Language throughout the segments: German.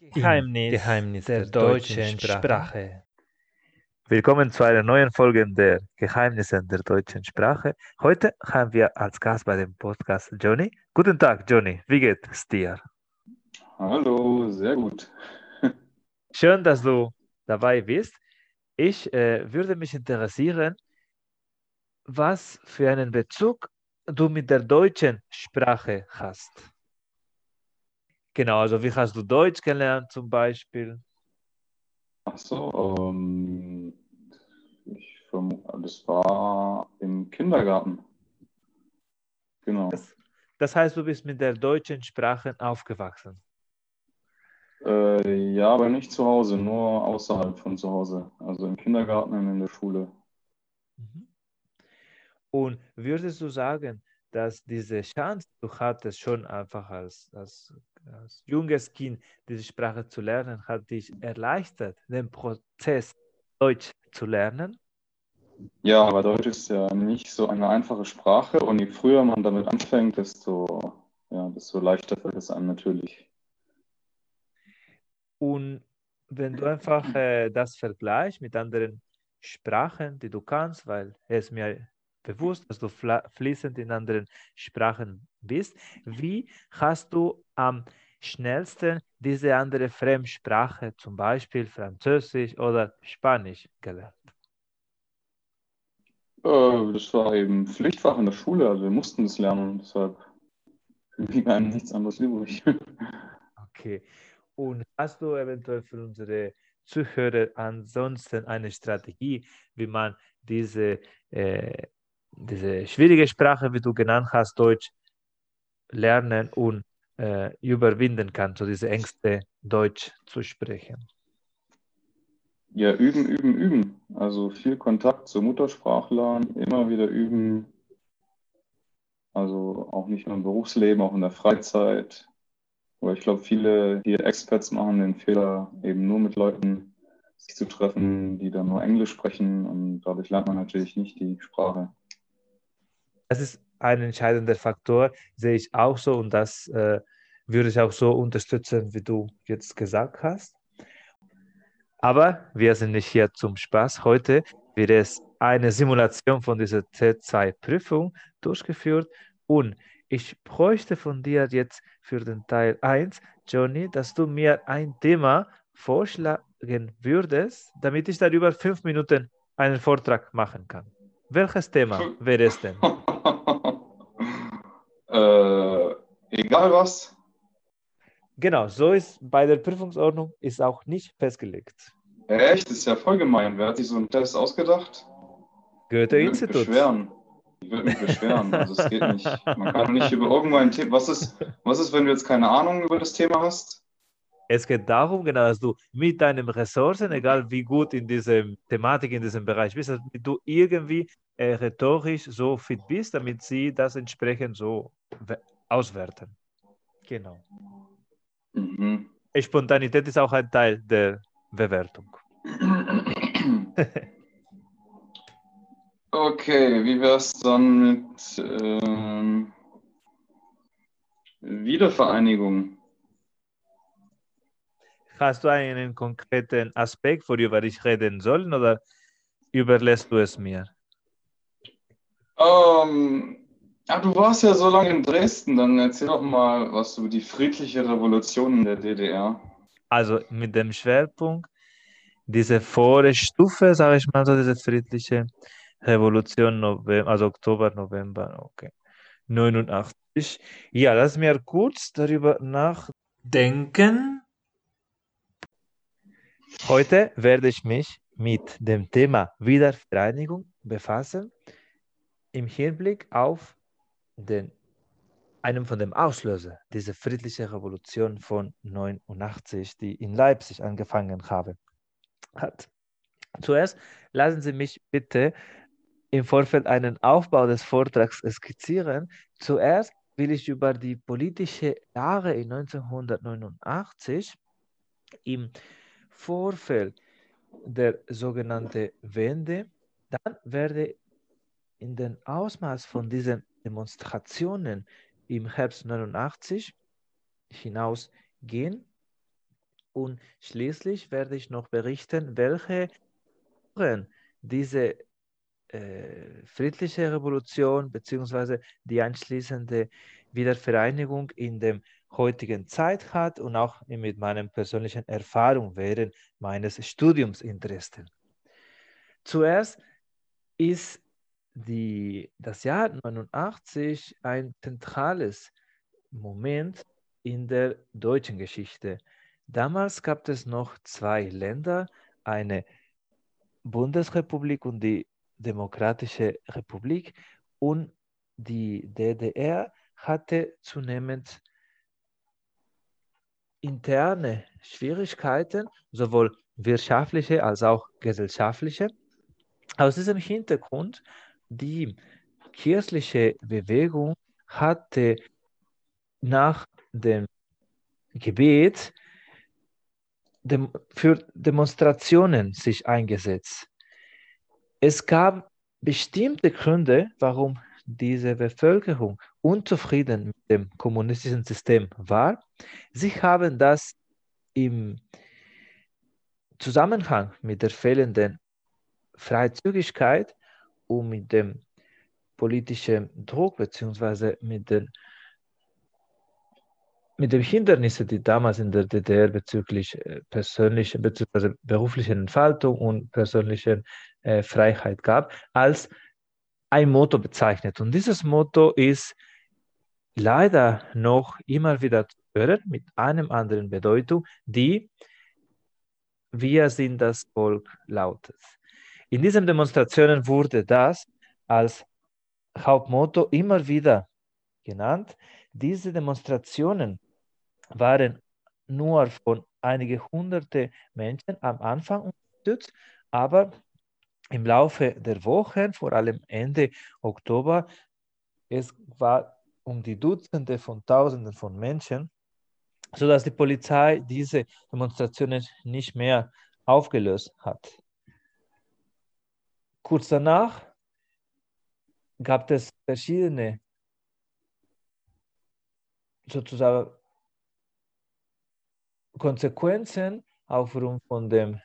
Geheimnis, Geheimnis der, der deutschen Sprache. Sprache. Willkommen zu einer neuen Folge der Geheimnisse der deutschen Sprache. Heute haben wir als Gast bei dem Podcast Johnny. Guten Tag, Johnny. Wie geht es dir? Hallo, sehr gut. Schön, dass du dabei bist. Ich äh, würde mich interessieren, was für einen Bezug du mit der deutschen Sprache hast. Genau, also wie hast du Deutsch gelernt zum Beispiel? Ach so, ähm, ich das war im Kindergarten. Genau. Das, das, heißt, du bist mit der deutschen Sprache aufgewachsen? Äh, ja, aber nicht zu Hause, nur außerhalb von zu Hause. Also im Kindergarten und in der Schule. Mhm. Und würdest du sagen, dass diese Chance, du hattest schon einfach als, als, als junges Kind diese Sprache zu lernen, hat dich erleichtert, den Prozess Deutsch zu lernen? Ja, aber Deutsch ist ja nicht so eine einfache Sprache und je früher man damit anfängt, desto, ja, desto leichter fällt es einem natürlich. Und wenn du einfach äh, das vergleichst mit anderen Sprachen, die du kannst, weil es mir bewusst, dass du fließend in anderen Sprachen bist. Wie hast du am schnellsten diese andere Fremdsprache, zum Beispiel Französisch oder Spanisch, gelernt? Äh, das war eben Pflichtfach in der Schule, also wir mussten es lernen, deshalb blieb einem nichts anderes übrig. Okay. Und hast du eventuell für unsere Zuhörer ansonsten eine Strategie, wie man diese äh, diese schwierige Sprache, wie du genannt hast, Deutsch, lernen und äh, überwinden kann, so diese Ängste, Deutsch zu sprechen? Ja, üben, üben, üben. Also viel Kontakt zur Muttersprachlern, immer wieder üben. Also auch nicht nur im Berufsleben, auch in der Freizeit. Aber ich glaube, viele hier Experts machen den Fehler, eben nur mit Leuten sich zu treffen, die dann nur Englisch sprechen und dadurch lernt man natürlich nicht die Sprache. Das ist ein entscheidender Faktor, sehe ich auch so und das äh, würde ich auch so unterstützen, wie du jetzt gesagt hast. Aber wir sind nicht hier zum Spaß. Heute wird es eine Simulation von dieser T2-Prüfung durchgeführt und ich bräuchte von dir jetzt für den Teil 1, Johnny, dass du mir ein Thema vorschlagen würdest, damit ich darüber fünf Minuten einen Vortrag machen kann. Welches Thema wäre es denn? äh, egal was. Genau, so ist bei der Prüfungsordnung ist auch nicht festgelegt. Echt? Das ist ja voll gemein. Wer hat sich so einen Test ausgedacht? Goethe-Institut. beschweren. Ich würde mich beschweren. Also es geht nicht. Man kann nicht über irgendein Thema. Was ist, was ist, wenn du jetzt keine Ahnung über das Thema hast? Es geht darum, genau, dass du mit deinen Ressourcen, egal wie gut in dieser Thematik, in diesem Bereich bist, dass du irgendwie äh, rhetorisch so fit bist, damit sie das entsprechend so auswerten. Genau. Mhm. Spontanität ist auch ein Teil der Bewertung. Okay, wie wäre es dann mit ähm, Wiedervereinigung? Hast du einen konkreten Aspekt, worüber ich reden soll, oder überlässt du es mir? Ähm, ja, du warst ja so lange in Dresden, dann erzähl doch mal was über die friedliche Revolution in der DDR. Also mit dem Schwerpunkt, diese Vorstufe, sage ich mal so, diese friedliche Revolution, November, also Oktober, November, okay. 89. Ja, lass mir kurz darüber nachdenken. Heute werde ich mich mit dem Thema Wiedervereinigung befassen, im Hinblick auf den, einen von dem Auslöser dieser friedlichen Revolution von 89, die in Leipzig angefangen habe, hat. Zuerst lassen Sie mich bitte im Vorfeld einen Aufbau des Vortrags skizzieren. Zuerst will ich über die politische Lage in 1989 im Vorfeld der sogenannten Wende, dann werde in den Ausmaß von diesen Demonstrationen im Herbst 89 hinausgehen Und schließlich werde ich noch berichten, welche diese äh, friedliche Revolution bzw. die anschließende Wiedervereinigung in der heutigen Zeit hat und auch mit meinen persönlichen Erfahrungen während meines Studiums interessen. Zuerst ist die, das Jahr 89 ein zentrales Moment in der deutschen Geschichte. Damals gab es noch zwei Länder, eine Bundesrepublik und die Demokratische Republik und die DDR hatte zunehmend interne Schwierigkeiten, sowohl wirtschaftliche als auch gesellschaftliche. Aus diesem Hintergrund, die kirchliche Bewegung hatte nach dem Gebet für Demonstrationen sich eingesetzt. Es gab bestimmte Gründe, warum diese Bevölkerung unzufrieden mit dem kommunistischen System war. Sie haben das im Zusammenhang mit der fehlenden Freizügigkeit und mit dem politischen Druck bzw. mit den mit den Hindernissen, die damals in der DDR bezüglich äh, persönlicher bzw. beruflicher Entfaltung und persönlicher äh, Freiheit gab, als ein Motto bezeichnet. Und dieses Motto ist leider noch immer wieder zu hören mit einem anderen Bedeutung, die wir sind das Volk lautet. In diesen Demonstrationen wurde das als Hauptmotto immer wieder genannt. Diese Demonstrationen waren nur von einigen hunderte Menschen am Anfang unterstützt, aber im Laufe der Wochen, vor allem Ende Oktober, es war um die Dutzende von Tausenden von Menschen, sodass die Polizei diese Demonstrationen nicht mehr aufgelöst hat. Kurz danach gab es verschiedene sozusagen Konsequenzen aufgrund von den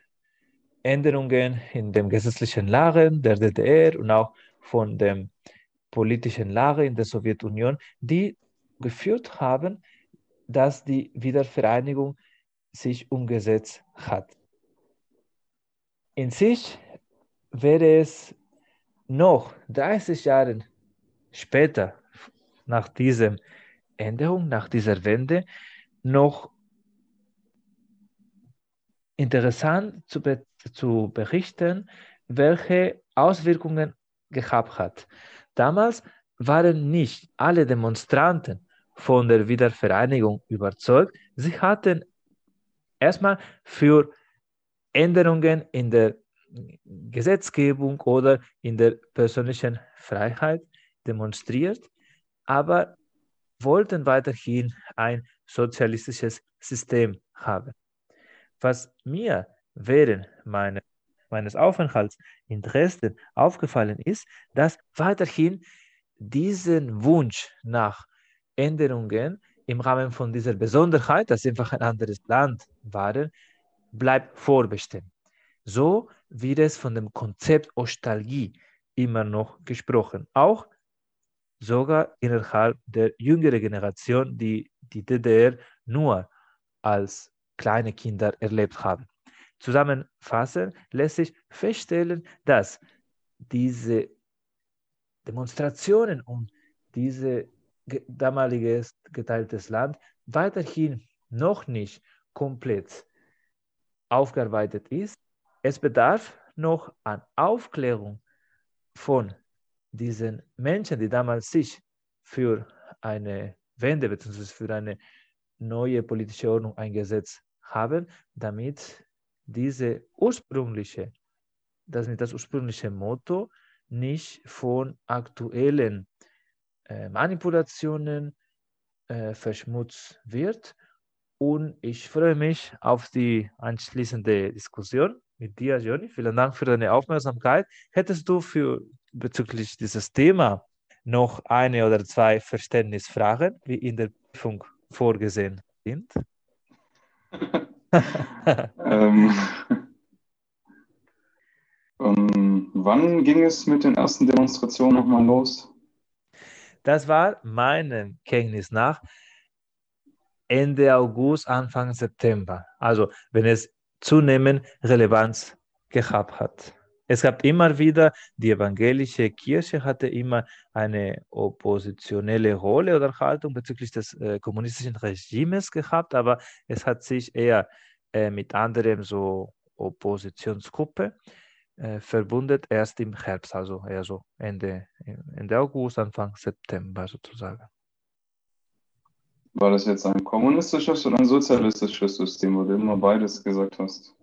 Änderungen in dem gesetzlichen Lage der DDR und auch von der politischen Lage in der Sowjetunion, die geführt haben, dass die Wiedervereinigung sich umgesetzt hat. In sich wäre es noch 30 Jahre später, nach dieser Änderung, nach dieser Wende, noch interessant zu, be zu berichten, welche Auswirkungen gehabt hat. Damals waren nicht alle Demonstranten von der Wiedervereinigung überzeugt. Sie hatten erstmal für Änderungen in der Gesetzgebung oder in der persönlichen Freiheit demonstriert, aber wollten weiterhin ein sozialistisches System haben. Was mir während meine, meines Aufenthalts in Dresden aufgefallen ist, dass weiterhin diesen Wunsch nach Änderungen im Rahmen von dieser Besonderheit, dass einfach ein anderes Land war, bleibt vorbestimmt. So wird es von dem Konzept Ostalgie immer noch gesprochen. Auch sogar innerhalb der jüngeren Generation, die die DDR nur als kleine Kinder erlebt haben. Zusammenfassend lässt sich feststellen, dass diese Demonstrationen und diese damalige geteiltes Land weiterhin noch nicht komplett aufgearbeitet ist. Es bedarf noch an Aufklärung von diesen Menschen, die damals sich für eine Wende bzw. für eine neue politische Ordnung eingesetzt haben, damit diese ursprüngliche, das, das ursprüngliche Motto nicht von aktuellen äh, Manipulationen äh, verschmutzt wird. Und ich freue mich auf die anschließende Diskussion mit dir, Joni. Vielen Dank für deine Aufmerksamkeit. Hättest du für bezüglich dieses Thema noch eine oder zwei Verständnisfragen, wie in der Prüfung vorgesehen sind? ähm, ähm, wann ging es mit den ersten Demonstrationen nochmal los? Das war meinem Kenntnis nach Ende August, Anfang September. Also wenn es zunehmend Relevanz gehabt hat. Es gab immer wieder, die evangelische Kirche hatte immer eine oppositionelle Rolle oder Haltung bezüglich des äh, kommunistischen Regimes gehabt, aber es hat sich eher äh, mit anderen so Oppositionsgruppe äh, verbunden, erst im Herbst, also eher so Ende, Ende August, Anfang September sozusagen. War das jetzt ein kommunistisches oder ein sozialistisches System, wo du immer beides gesagt hast?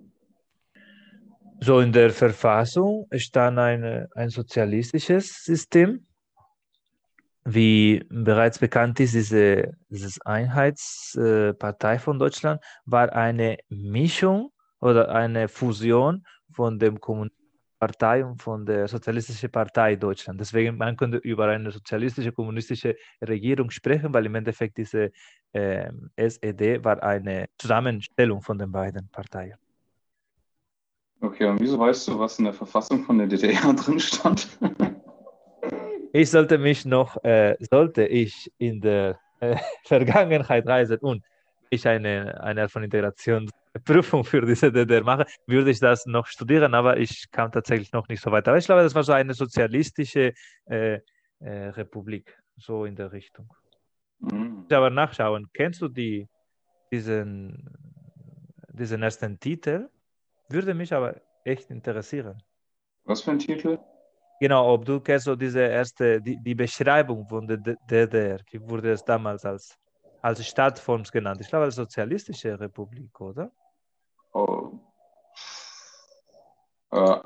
So in der Verfassung stand eine, ein sozialistisches System. Wie bereits bekannt ist, diese dieses Einheitspartei von Deutschland war eine Mischung oder eine Fusion von dem Kommunistischen Partei und von der Sozialistischen Partei Deutschland. Deswegen man könnte über eine sozialistische, kommunistische Regierung sprechen, weil im Endeffekt diese äh, SED war eine Zusammenstellung von den beiden Parteien. Okay, und wieso weißt du, was in der Verfassung von der DDR drin stand? ich sollte mich noch, äh, sollte ich in der äh, Vergangenheit reisen und ich eine, eine Art von Integrationsprüfung für diese DDR mache, würde ich das noch studieren, aber ich kam tatsächlich noch nicht so weit. Aber ich glaube, das war so eine sozialistische äh, äh, Republik, so in der Richtung. Mhm. Aber nachschauen, kennst du die, diesen, diesen ersten Titel? Würde mich aber echt interessieren. Was für ein Titel? Genau, ob du kennst so diese erste, die, die Beschreibung von der DDR, wie wurde es damals als als Stadtform genannt. Ich glaube, als sozialistische Republik, oder? Oh. Äh,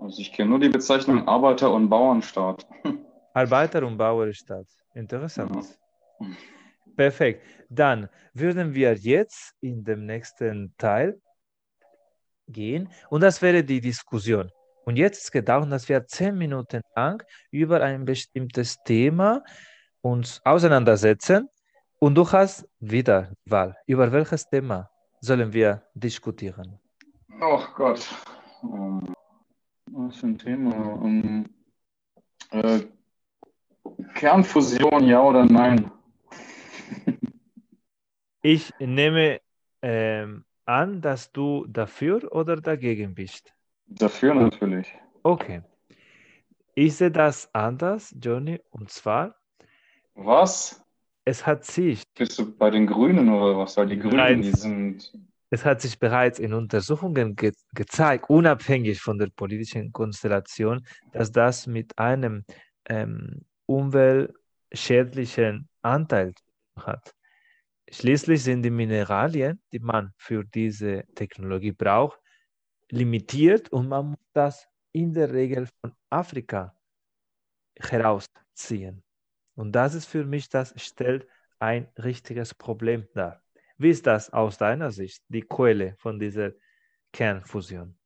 also ich kenne nur die Bezeichnung Arbeiter- und Bauernstaat. Arbeiter- und Bauernstaat. Interessant. Ja. Perfekt. Dann würden wir jetzt in dem nächsten Teil gehen und das wäre die Diskussion. Und jetzt geht es darum, dass wir zehn Minuten lang über ein bestimmtes Thema uns auseinandersetzen und du hast wieder Wahl. Über welches Thema sollen wir diskutieren? Oh Gott. Um, was für ein Thema? Um, äh, Kernfusion, ja oder nein? ich nehme ähm, an, dass du dafür oder dagegen bist. Dafür natürlich. Okay. Ich sehe das anders, Johnny, und zwar, was? Es hat sich. Bist du bei den Grünen oder was? Weil die Grünen, bereits, die sind. Es hat sich bereits in Untersuchungen ge gezeigt, unabhängig von der politischen Konstellation, dass das mit einem ähm, umweltschädlichen Anteil hat. Schließlich sind die Mineralien, die man für diese Technologie braucht, limitiert und man muss das in der Regel von Afrika herausziehen. Und das ist für mich, das stellt ein richtiges Problem dar. Wie ist das aus deiner Sicht, die Quelle von dieser Kernfusion?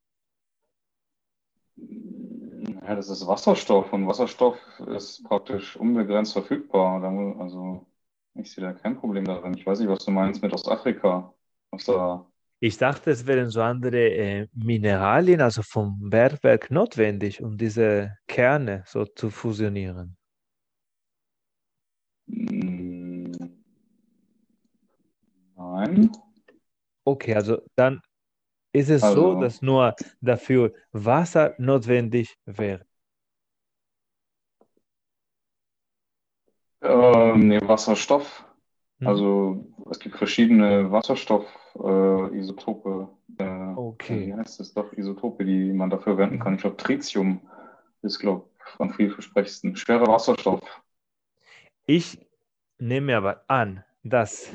Ja, das ist Wasserstoff und Wasserstoff ist praktisch unbegrenzt verfügbar. Also ich sehe da kein Problem darin. Ich weiß nicht, was du meinst mit Ostafrika. Was da ich dachte, es wären so andere äh, Mineralien, also vom Bergwerk notwendig, um diese Kerne so zu fusionieren. Nein. Okay, also dann ist es also, so, dass nur dafür Wasser notwendig wäre. Ähm, nee, Wasserstoff. Hm. Also es gibt verschiedene Wasserstoff-Isotope. Äh, äh, okay. Wie heißt es doch? Isotope, die man dafür verwenden kann. Ich glaube, Tritium ist, glaube ich, am vielversprechendsten. Schwerer Wasserstoff. Ich nehme aber an, dass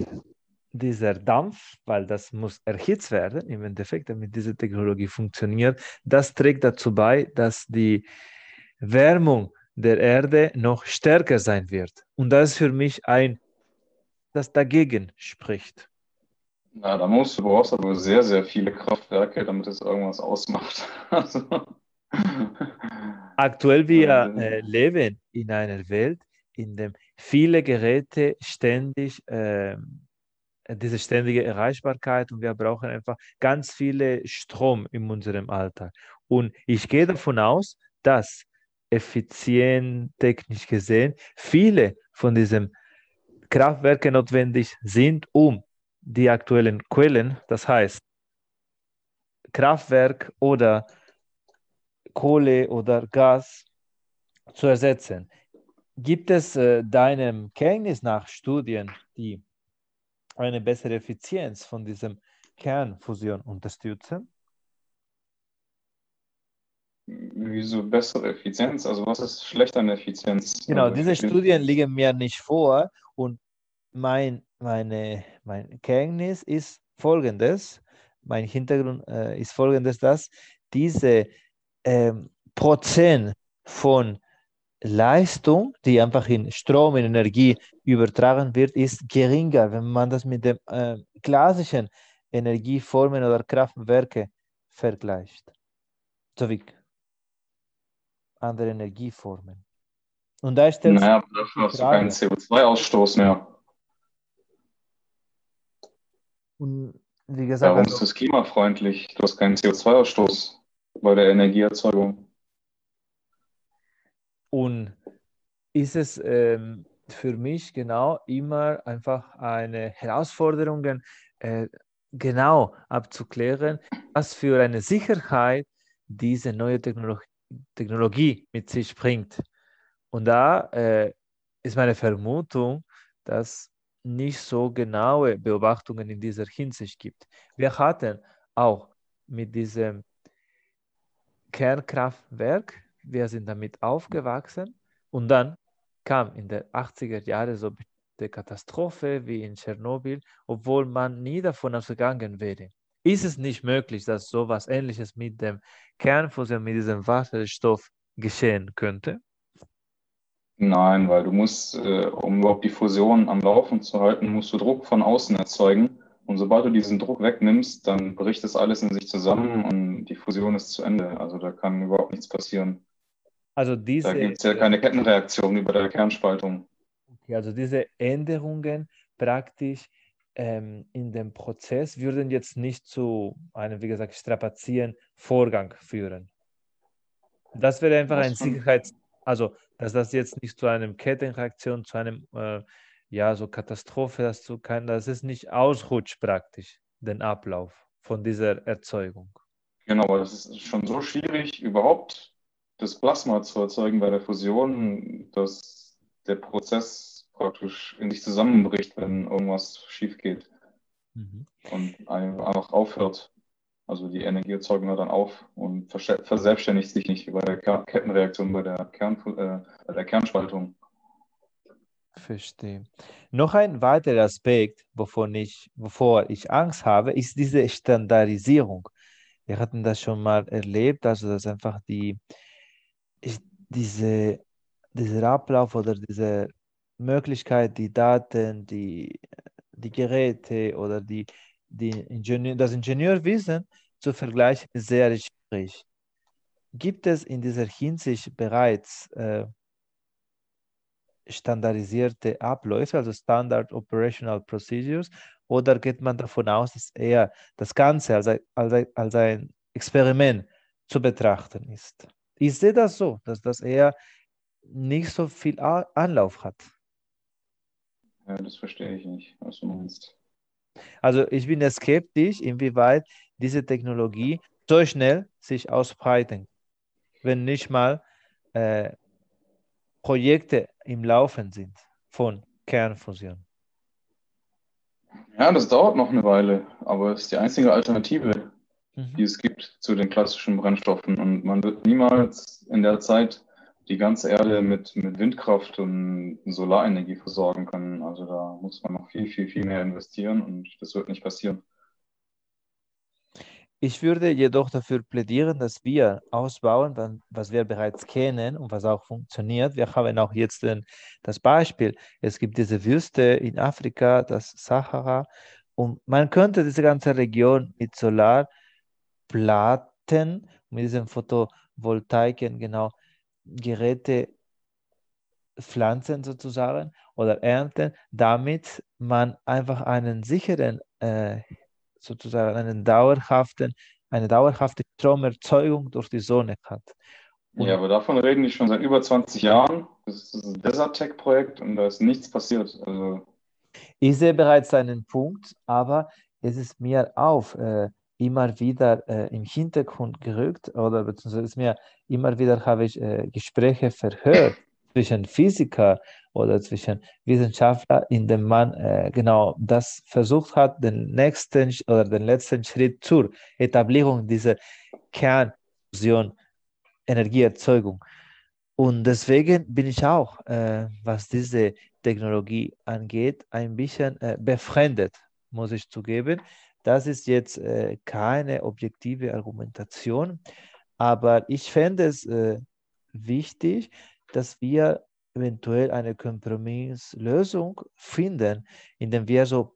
dieser Dampf, weil das muss erhitzt werden im Endeffekt, damit diese Technologie funktioniert, das trägt dazu bei, dass die Wärmung der Erde noch stärker sein wird. Und das ist für mich ein, das dagegen spricht. Na, da musst du brauchst aber sehr, sehr viele Kraftwerke, damit es irgendwas ausmacht. Also. Aktuell wir äh, leben in einer Welt, in der viele Geräte ständig äh, diese ständige Erreichbarkeit und wir brauchen einfach ganz viele Strom in unserem Alltag. Und ich gehe davon aus, dass effizient technisch gesehen viele von diesen Kraftwerken notwendig sind, um die aktuellen Quellen, das heißt Kraftwerk oder Kohle oder Gas zu ersetzen. Gibt es äh, deinem Kenntnis nach Studien, die eine bessere Effizienz von diesem Kernfusion unterstützen? Wieso bessere Effizienz? Also was ist schlecht an Effizienz? Genau, also diese Studien liegen mir nicht vor und mein, meine, mein Kenntnis ist folgendes, mein Hintergrund äh, ist folgendes, dass diese ähm, Prozent von Leistung, die einfach in Strom, in Energie übertragen wird, ist geringer, wenn man das mit den äh, klassischen Energieformen oder Kraftwerke vergleicht. So wie andere Energieformen. Und da stellt naja, dafür hast du keinen CO2-Ausstoß mehr. Und wie gesagt, Warum also, ist das klimafreundlich? Du hast keinen CO2-Ausstoß bei der Energieerzeugung. Und ist es ähm, für mich genau immer einfach eine Herausforderung, äh, genau abzuklären, was für eine Sicherheit diese neue Technologie, Technologie mit sich bringt. Und da äh, ist meine Vermutung, dass nicht so genaue Beobachtungen in dieser Hinsicht gibt. Wir hatten auch mit diesem Kernkraftwerk, wir sind damit aufgewachsen und dann kam in den 80er Jahren so eine Katastrophe wie in Tschernobyl, obwohl man nie davon ausgegangen wäre. Ist es nicht möglich, dass so etwas Ähnliches mit dem Kernfusion, mit diesem Wasserstoff geschehen könnte? Nein, weil du musst, äh, um überhaupt die Fusion am Laufen zu halten, musst du Druck von außen erzeugen. Und sobald du diesen Druck wegnimmst, dann bricht das alles in sich zusammen und die Fusion ist zu Ende. Also da kann überhaupt nichts passieren. Also diese, da gibt es ja keine Kettenreaktion über der Kernspaltung. Okay, also diese Änderungen praktisch ähm, in dem Prozess würden jetzt nicht zu einem, wie gesagt, strapazieren Vorgang führen. Das wäre einfach ein Sicherheits-, also dass das jetzt nicht zu einem Kettenreaktion, zu einem, äh, ja, so Katastrophe, das zu kann, dass es nicht ausrutscht praktisch, den Ablauf von dieser Erzeugung. Genau, aber das ist schon so schwierig, überhaupt das Plasma zu erzeugen bei der Fusion, dass der Prozess praktisch in sich zusammenbricht, wenn irgendwas schief geht mhm. und einfach aufhört. Also die Energieerzeugung hört dann auf und verselbstständigt sich nicht bei der Kettenreaktion, bei der, Kern, äh, bei der Kernspaltung. Verstehe. Noch ein weiterer Aspekt, wovon ich, wovor ich Angst habe, ist diese Standardisierung. Wir hatten das schon mal erlebt, also dass einfach die, diese, dieser Ablauf oder diese Möglichkeit, die Daten, die, die Geräte oder die, die Ingenieur, das Ingenieurwissen zu vergleichen, ist sehr schwierig. Gibt es in dieser Hinsicht bereits äh, standardisierte Abläufe, also Standard Operational Procedures, oder geht man davon aus, dass eher das Ganze als ein, als ein, als ein Experiment zu betrachten ist? Ich sehe das so, dass das eher nicht so viel Anlauf hat. Ja, das verstehe ich nicht, was du meinst. Also ich bin skeptisch, inwieweit diese Technologie so schnell sich ausbreiten, wenn nicht mal äh, Projekte im Laufen sind von Kernfusion. Ja, das dauert noch eine Weile, aber es ist die einzige Alternative, mhm. die es gibt zu den klassischen Brennstoffen. Und man wird niemals in der Zeit die ganze Erde mit, mit Windkraft und Solarenergie versorgen können. Also da muss man noch viel, viel, viel mehr investieren und das wird nicht passieren. Ich würde jedoch dafür plädieren, dass wir ausbauen, was wir bereits kennen und was auch funktioniert. Wir haben auch jetzt den, das Beispiel, es gibt diese Wüste in Afrika, das Sahara, und man könnte diese ganze Region mit Solarplatten, mit diesen Photovoltaiken genau Geräte pflanzen sozusagen oder ernten, damit man einfach einen sicheren, äh, sozusagen einen dauerhaften, eine dauerhafte Stromerzeugung durch die Sonne hat. Und ja, aber davon reden die schon seit über 20 Jahren. Das ist ein Desert Tech Projekt und da ist nichts passiert. Also ich sehe bereits einen Punkt, aber es ist mir auf äh, immer wieder äh, im Hintergrund gerückt oder beziehungsweise mir immer wieder habe ich äh, Gespräche verhört zwischen Physiker oder zwischen Wissenschaftler, in dem man äh, genau das versucht hat, den nächsten oder den letzten Schritt zur Etablierung dieser Kernfusion Energieerzeugung. Und deswegen bin ich auch, äh, was diese Technologie angeht, ein bisschen äh, befremdet, muss ich zugeben. Das ist jetzt äh, keine objektive Argumentation, aber ich fände es äh, wichtig, dass wir eventuell eine Kompromisslösung finden, indem wir so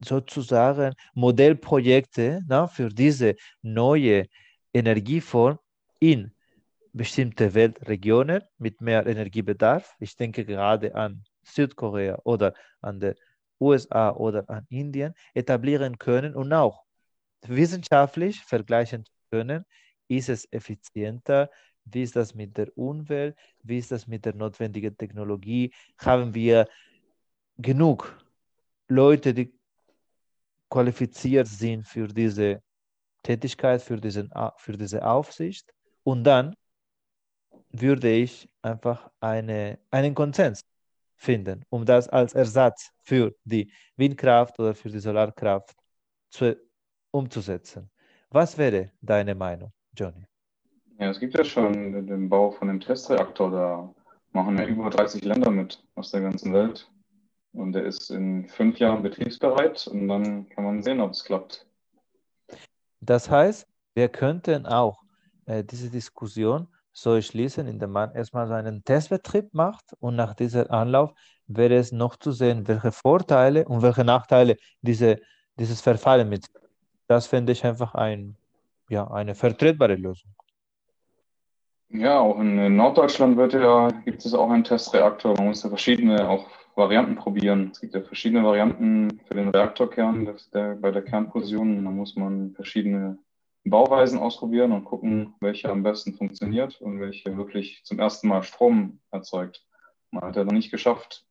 sozusagen Modellprojekte na, für diese neue Energieform in bestimmte Weltregionen mit mehr Energiebedarf. Ich denke gerade an Südkorea oder an die USA oder an Indien etablieren können und auch wissenschaftlich vergleichen können, ist es effizienter, wie ist das mit der Umwelt, wie ist das mit der notwendigen Technologie, haben wir genug Leute, die qualifiziert sind für diese Tätigkeit, für, diesen, für diese Aufsicht? Und dann würde ich einfach eine, einen Konsens finden, um das als Ersatz für die Windkraft oder für die Solarkraft zu, umzusetzen. Was wäre deine Meinung, Johnny? Ja, es gibt ja schon den Bau von einem Testreaktor, da machen ja über 30 Länder mit aus der ganzen Welt. Und der ist in fünf Jahren betriebsbereit und dann kann man sehen, ob es klappt. Das heißt, wir könnten auch äh, diese Diskussion so schließen, indem man erstmal so einen Testbetrieb macht und nach diesem Anlauf wäre es noch zu sehen, welche Vorteile und welche Nachteile diese, dieses Verfahren mit. Das fände ich einfach ein, ja, eine vertretbare Lösung. Ja, auch in Norddeutschland wird ja, gibt es auch einen Testreaktor. Man muss ja verschiedene auch Varianten probieren. Es gibt ja verschiedene Varianten für den Reaktorkern der, bei der Kernfusion. Da muss man verschiedene Bauweisen ausprobieren und gucken, welche am besten funktioniert und welche wirklich zum ersten Mal Strom erzeugt. Man hat ja noch nicht geschafft,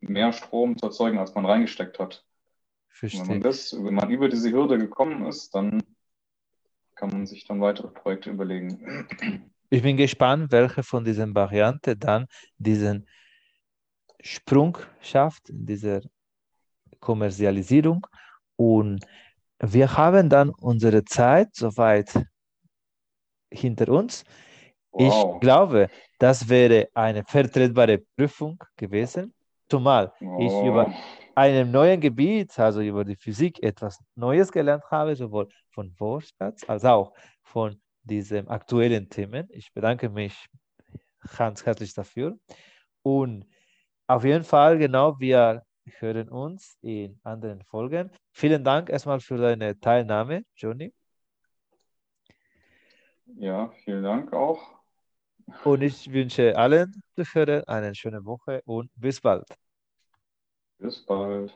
mehr Strom zu erzeugen, als man reingesteckt hat. Wenn man, das, wenn man über diese Hürde gekommen ist, dann kann man sich dann weitere Projekte überlegen. Ich bin gespannt, welche von diesen Varianten dann diesen Sprung schafft in dieser Kommerzialisierung und wir haben dann unsere Zeit soweit hinter uns. Wow. Ich glaube, das wäre eine vertretbare Prüfung gewesen, zumal wow. ich über einem neuen Gebiet, also über die Physik, etwas Neues gelernt habe, sowohl von Wortschatz als auch von diesen aktuellen Themen. Ich bedanke mich ganz herzlich dafür. Und auf jeden Fall, genau, wir hören uns in anderen Folgen. Vielen Dank erstmal für deine Teilnahme, Johnny. Ja, vielen Dank auch. Und ich wünsche allen Zuhörern eine schöne Woche und bis bald. Bis bald.